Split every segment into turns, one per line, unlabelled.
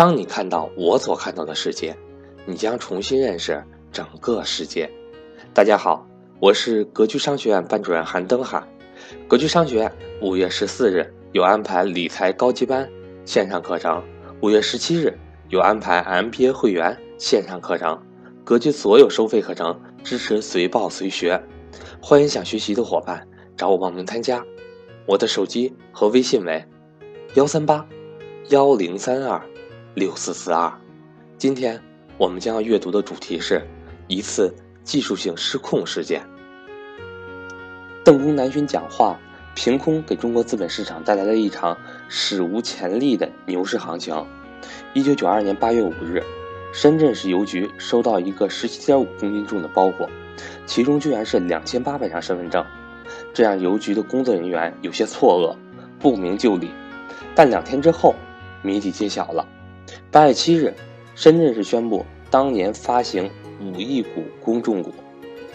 当你看到我所看到的世界，你将重新认识整个世界。大家好，我是格局商学院班主任韩登海。格局商学院五月十四日有安排理财高级班线上课程，五月十七日有安排 MBA 会员线上课程。格局所有收费课程支持随报随学，欢迎想学习的伙伴找我报名参加。我的手机和微信为幺三八幺零三二。六四四二，今天我们将要阅读的主题是一次技术性失控事件。邓公南巡讲话，凭空给中国资本市场带来了一场史无前例的牛市行情。一九九二年八月五日，深圳市邮局收到一个十七点五公斤重的包裹，其中居然是两千八百张身份证，这让邮局的工作人员有些错愕，不明就里。但两天之后，谜底揭晓了。八月七日，深圳市宣布，当年发行五亿股公众股，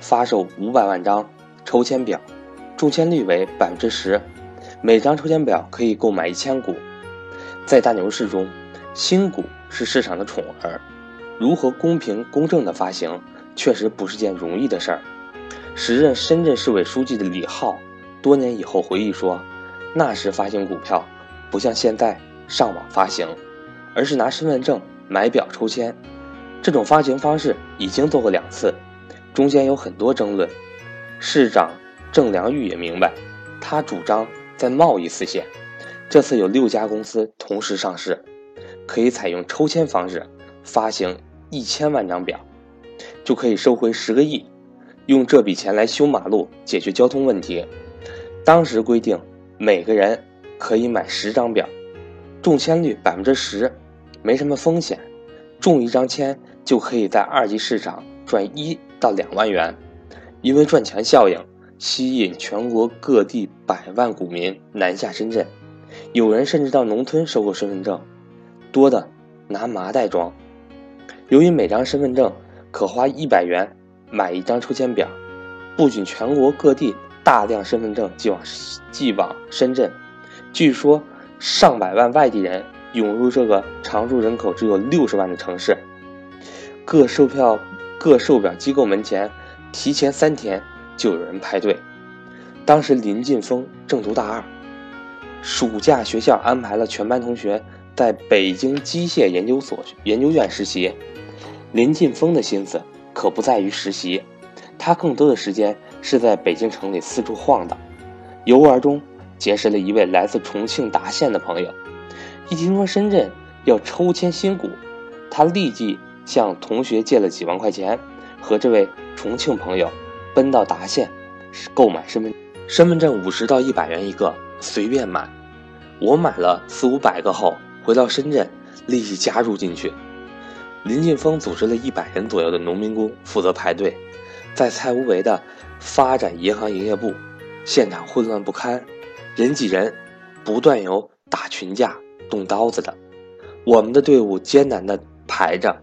发售五百万张抽签表，中签率为百分之十，每张抽签表可以购买一千股。在大牛市中，新股是市场的宠儿，如何公平公正的发行，确实不是件容易的事儿。时任深圳市委书记的李浩，多年以后回忆说，那时发行股票，不像现在上网发行。而是拿身份证买表抽签，这种发行方式已经做过两次，中间有很多争论。市长郑良玉也明白，他主张在贸易次线，这次有六家公司同时上市，可以采用抽签方式发行一千万张表，就可以收回十个亿，用这笔钱来修马路解决交通问题。当时规定每个人可以买十张表，中签率百分之十。没什么风险，中一张签就可以在二级市场赚一到两万元。因为赚钱效应，吸引全国各地百万股民南下深圳，有人甚至到农村收购身份证，多的拿麻袋装。由于每张身份证可花一百元买一张抽签表，不仅全国各地大量身份证寄往寄往深圳，据说上百万外地人。涌入这个常住人口只有六十万的城市，各售票、各售表机构门前，提前三天就有人排队。当时林晋峰正读大二，暑假学校安排了全班同学在北京机械研究所研究院实习。林晋峰的心思可不在于实习，他更多的时间是在北京城里四处晃荡。游玩中结识了一位来自重庆达县的朋友。一听说深圳要抽签新股，他立即向同学借了几万块钱，和这位重庆朋友奔到达县购买身份身份证，五十到一百元一个，随便买。我买了四五百个后，回到深圳立即加入进去。林晋峰组织了一百人左右的农民工负责排队，在蔡无为的发展银行营业部，现场混乱不堪，人挤人，不断有打群架。动刀子的，我们的队伍艰难地排着。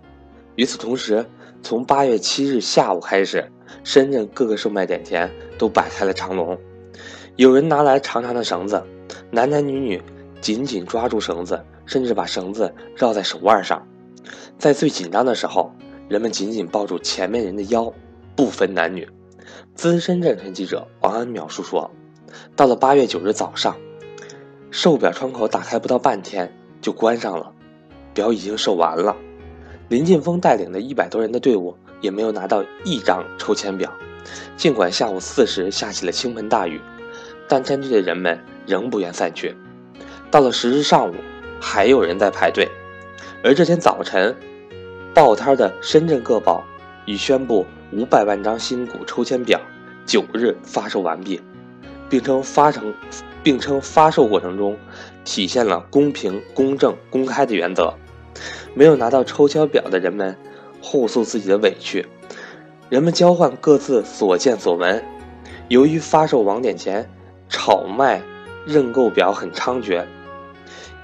与此同时，从八月七日下午开始，深圳各个售卖点前都摆开了长龙。有人拿来长长的绳子，男男女女紧紧抓住绳子，甚至把绳子绕在手腕上。在最紧张的时候，人们紧紧抱住前面人的腰，不分男女。资深证券记者王安描述说：“到了八月九日早上。”售表窗口打开不到半天就关上了，表已经售完了。林晋峰带领的一百多人的队伍也没有拿到一张抽签表。尽管下午四时下起了倾盆大雨，但站队的人们仍不愿散去。到了十日上午，还有人在排队。而这天早晨，报摊的深圳各报已宣布五百万张新股抽签表九日发售完毕，并称发成。并称发售过程中体现了公平、公正、公开的原则。没有拿到抽签表的人们互诉自己的委屈，人们交换各自所见所闻。由于发售网点前炒卖认购表很猖獗，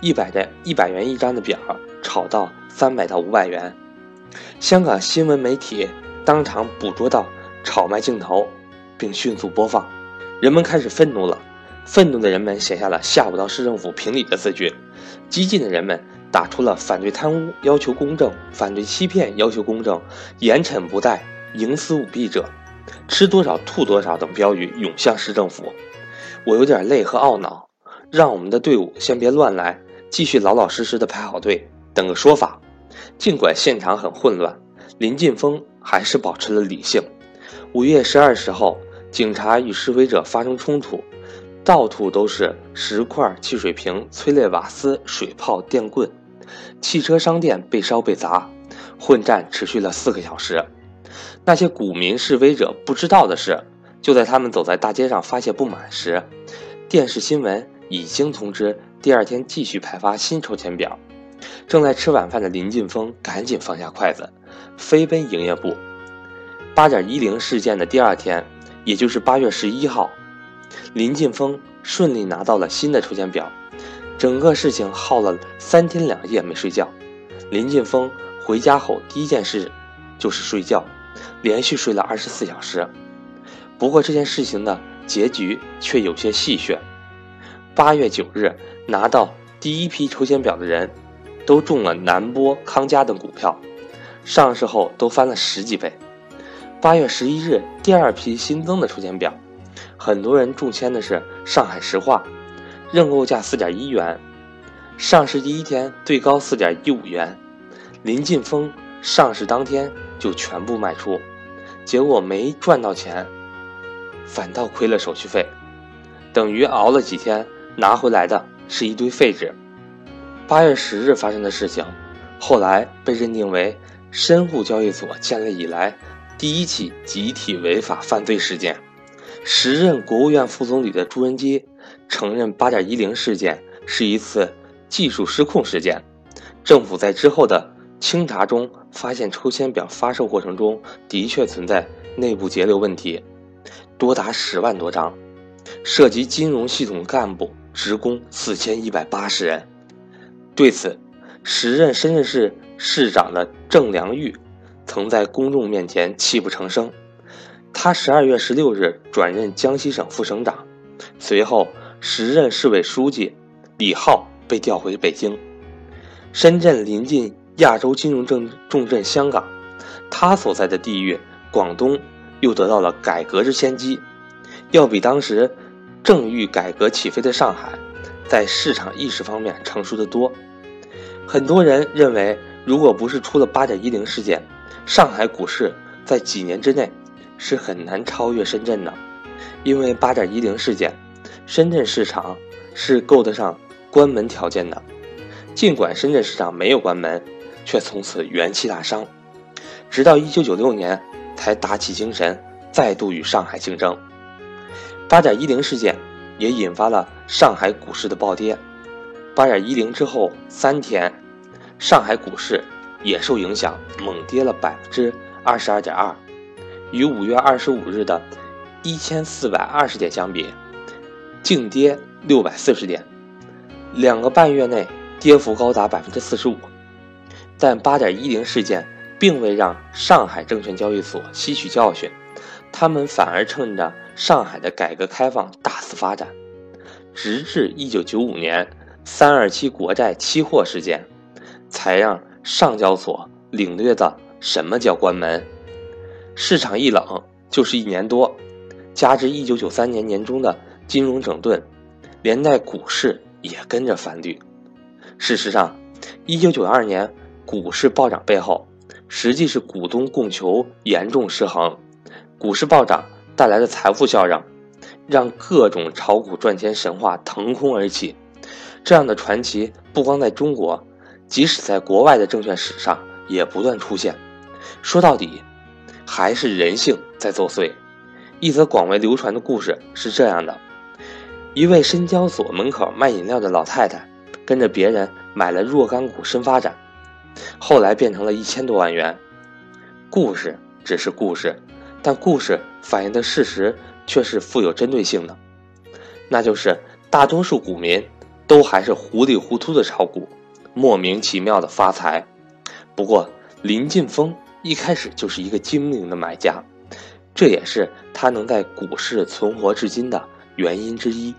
一百的一百元一张的表炒到三百到五百元。香港新闻媒体当场捕捉到炒卖镜头，并迅速播放，人们开始愤怒了。愤怒的人们写下了下午到市政府评理的字句，激进的人们打出了“反对贪污，要求公正；反对欺骗，要求公正；严惩不贷，营私舞弊者，吃多少吐多少”等标语涌向市政府。我有点累和懊恼，让我们的队伍先别乱来，继续老老实实的排好队，等个说法。尽管现场很混乱，林晋峰还是保持了理性。五月十二时候，警察与示威者发生冲突。到处都是石块、汽水瓶、催泪瓦斯、水炮、电棍，汽车商店被烧被砸，混战持续了四个小时。那些股民示威者不知道的是，就在他们走在大街上发泄不满时，电视新闻已经通知第二天继续派发新抽签表。正在吃晚饭的林晋峰赶紧放下筷子，飞奔营业部。八点一零事件的第二天，也就是八月十一号。林晋峰顺利拿到了新的抽签表，整个事情耗了三天两夜没睡觉。林晋峰回家后第一件事就是睡觉，连续睡了二十四小时。不过这件事情的结局却有些戏谑。八月九日拿到第一批抽签表的人，都中了南波、康佳等股票，上市后都翻了十几倍。八月十一日第二批新增的抽签表。很多人中签的是上海石化，认购价四点一元，上市第一天最高四点一五元，林晋峰上市当天就全部卖出，结果没赚到钱，反倒亏了手续费，等于熬了几天拿回来的是一堆废纸。八月十日发生的事情，后来被认定为深沪交易所建立以来第一起集体违法犯罪事件。时任国务院副总理的朱镕基承认，八点一零事件是一次技术失控事件。政府在之后的清查中发现，抽签表发售过程中的确存在内部节流问题，多达十万多张，涉及金融系统干部、职工四千一百八十人。对此，时任深圳市市长的郑良玉曾在公众面前泣不成声。他十二月十六日转任江西省副省长，随后时任市委书记李浩被调回北京。深圳临近亚洲金融重重镇香港，他所在的地域广东又得到了改革之先机，要比当时正欲改革起飞的上海，在市场意识方面成熟得多。很多人认为，如果不是出了八点一零事件，上海股市在几年之内。是很难超越深圳的，因为八点一零事件，深圳市场是够得上关门条件的。尽管深圳市场没有关门，却从此元气大伤，直到一九九六年才打起精神，再度与上海竞争。八点一零事件也引发了上海股市的暴跌。八点一零之后三天，上海股市也受影响，猛跌了百分之二十二点二。与五月二十五日的一千四百二十点相比，净跌六百四十点，两个半月内跌幅高达百分之四十五。但八点一零事件并未让上海证券交易所吸取教训，他们反而趁着上海的改革开放大肆发展，直至一九九五年三二七国债期货事件，才让上交所领略的什么叫关门。市场一冷就是一年多，加之一九九三年年中的金融整顿，连带股市也跟着翻绿。事实上，一九九二年股市暴涨背后，实际是股东供求严重失衡，股市暴涨带来的财富效应，让各种炒股赚钱神话腾空而起。这样的传奇不光在中国，即使在国外的证券史上也不断出现。说到底。还是人性在作祟。一则广为流传的故事是这样的：一位深交所门口卖饮料的老太太，跟着别人买了若干股深发展，后来变成了一千多万元。故事只是故事，但故事反映的事实却是富有针对性的，那就是大多数股民都还是糊里糊涂的炒股，莫名其妙的发财。不过林晋峰。一开始就是一个精明的买家，这也是他能在股市存活至今的原因之一。